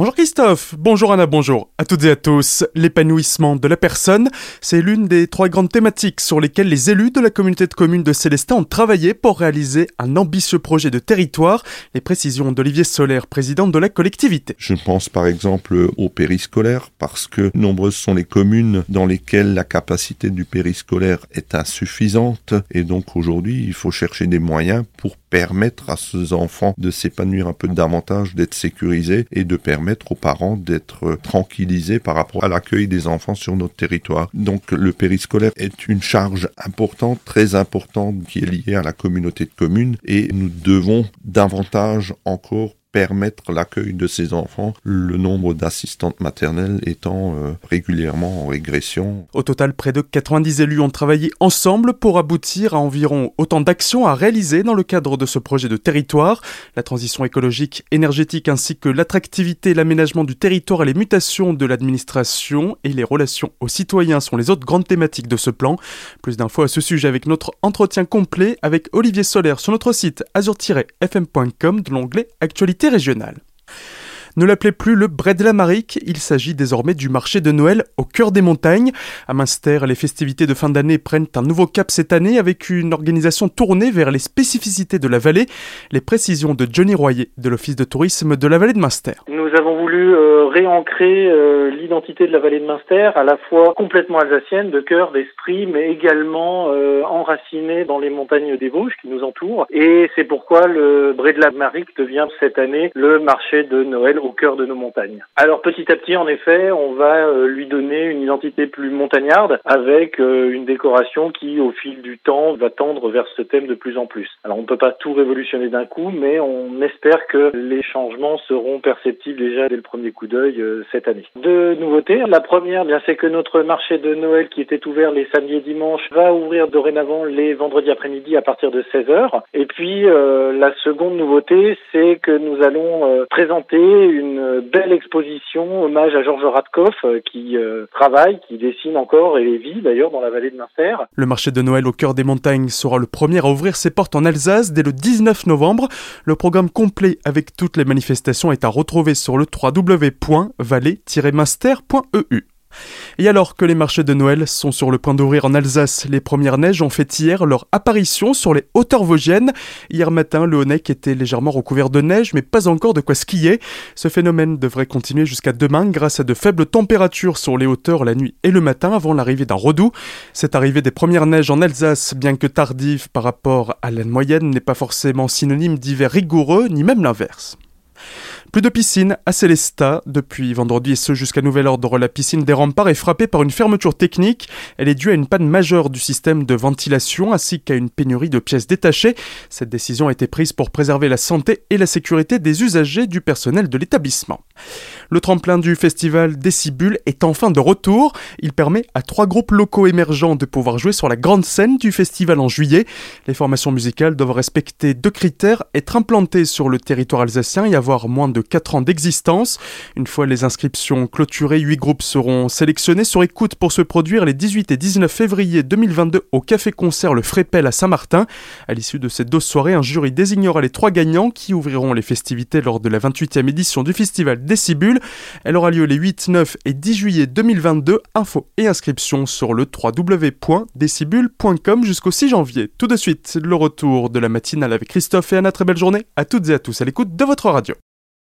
Bonjour Christophe, bonjour Anna, bonjour à toutes et à tous. L'épanouissement de la personne, c'est l'une des trois grandes thématiques sur lesquelles les élus de la communauté de communes de Célestin ont travaillé pour réaliser un ambitieux projet de territoire. Les précisions d'Olivier Solaire, président de la collectivité. Je pense par exemple au périscolaire parce que nombreuses sont les communes dans lesquelles la capacité du périscolaire est insuffisante et donc aujourd'hui il faut chercher des moyens pour permettre à ces enfants de s'épanouir un peu davantage, d'être sécurisés et de permettre aux parents d'être tranquillisés par rapport à l'accueil des enfants sur notre territoire. Donc le périscolaire est une charge importante, très importante, qui est liée à la communauté de communes et nous devons davantage encore permettre l'accueil de ces enfants, le nombre d'assistantes maternelles étant euh, régulièrement en régression. Au total, près de 90 élus ont travaillé ensemble pour aboutir à environ autant d'actions à réaliser dans le cadre de ce projet de territoire. La transition écologique, énergétique ainsi que l'attractivité, l'aménagement du territoire et les mutations de l'administration et les relations aux citoyens sont les autres grandes thématiques de ce plan. Plus d'infos à ce sujet avec notre entretien complet avec Olivier Solaire sur notre site azur-fm.com de l'onglet Actualité Ne l'appelez plus le Bray de la Marique, il s'agit désormais du marché de Noël au cœur des montagnes. À Münster, les festivités de fin d'année prennent un nouveau cap cette année avec une organisation tournée vers les spécificités de la vallée. Les précisions de Johnny Royer de l'Office de tourisme de la vallée de Münster. Nous avons voulu euh, réancrer euh, l'identité de la vallée de Münster, à la fois complètement alsacienne, de cœur, d'esprit, mais également euh, enracinée dans les montagnes des Vosges qui nous entourent. Et c'est pourquoi le Bray de la Marique devient cette année le marché de Noël au cœur de nos montagnes. Alors petit à petit, en effet, on va euh, lui donner une identité plus montagnarde avec euh, une décoration qui, au fil du temps, va tendre vers ce thème de plus en plus. Alors on ne peut pas tout révolutionner d'un coup, mais on espère que les changements seront perceptibles déjà dès le premier coup d'œil euh, cette année. Deux nouveautés. La première, bien, c'est que notre marché de Noël qui était ouvert les samedis et dimanches va ouvrir dorénavant les vendredis après-midi à partir de 16h. Et puis la seconde nouveauté, c'est que nous allons présenter une belle exposition, hommage à Georges Radkoff euh, qui euh, travaille, qui dessine encore et vit d'ailleurs dans la vallée de Munster. Le marché de Noël au cœur des montagnes sera le premier à ouvrir ses portes en Alsace dès le 19 novembre. Le programme complet avec toutes les manifestations est à retrouver sur le www.vallée-munster.eu. Et alors que les marchés de Noël sont sur le point d'ouvrir en Alsace, les premières neiges ont fait hier leur apparition sur les hauteurs vosgiennes. Hier matin, le Honeck était légèrement recouvert de neige, mais pas encore de quoi skier. Ce phénomène devrait continuer jusqu'à demain grâce à de faibles températures sur les hauteurs la nuit et le matin avant l'arrivée d'un redout. Cette arrivée des premières neiges en Alsace, bien que tardive par rapport à la moyenne, n'est pas forcément synonyme d'hiver rigoureux, ni même l'inverse. Plus de piscine à Célestat. Depuis vendredi et ce jusqu'à nouvel ordre, la piscine des remparts est frappée par une fermeture technique. Elle est due à une panne majeure du système de ventilation ainsi qu'à une pénurie de pièces détachées. Cette décision a été prise pour préserver la santé et la sécurité des usagers du personnel de l'établissement. Le tremplin du festival Décibule est enfin de retour. Il permet à trois groupes locaux émergents de pouvoir jouer sur la grande scène du festival en juillet. Les formations musicales doivent respecter deux critères, être implantées sur le territoire alsacien et avoir moins de 4 ans d'existence. Une fois les inscriptions clôturées, 8 groupes seront sélectionnés sur écoute pour se produire les 18 et 19 février 2022 au Café-Concert Le Frépel à Saint-Martin. À l'issue de ces deux soirées, un jury désignera les trois gagnants qui ouvriront les festivités lors de la 28e édition du festival Décibule. Elle aura lieu les 8, 9 et 10 juillet 2022. Infos et inscriptions sur le www.décibule.com jusqu'au 6 janvier. Tout de suite, le retour de la matinale avec Christophe et Anna. Très belle journée à toutes et à tous à l'écoute de votre radio.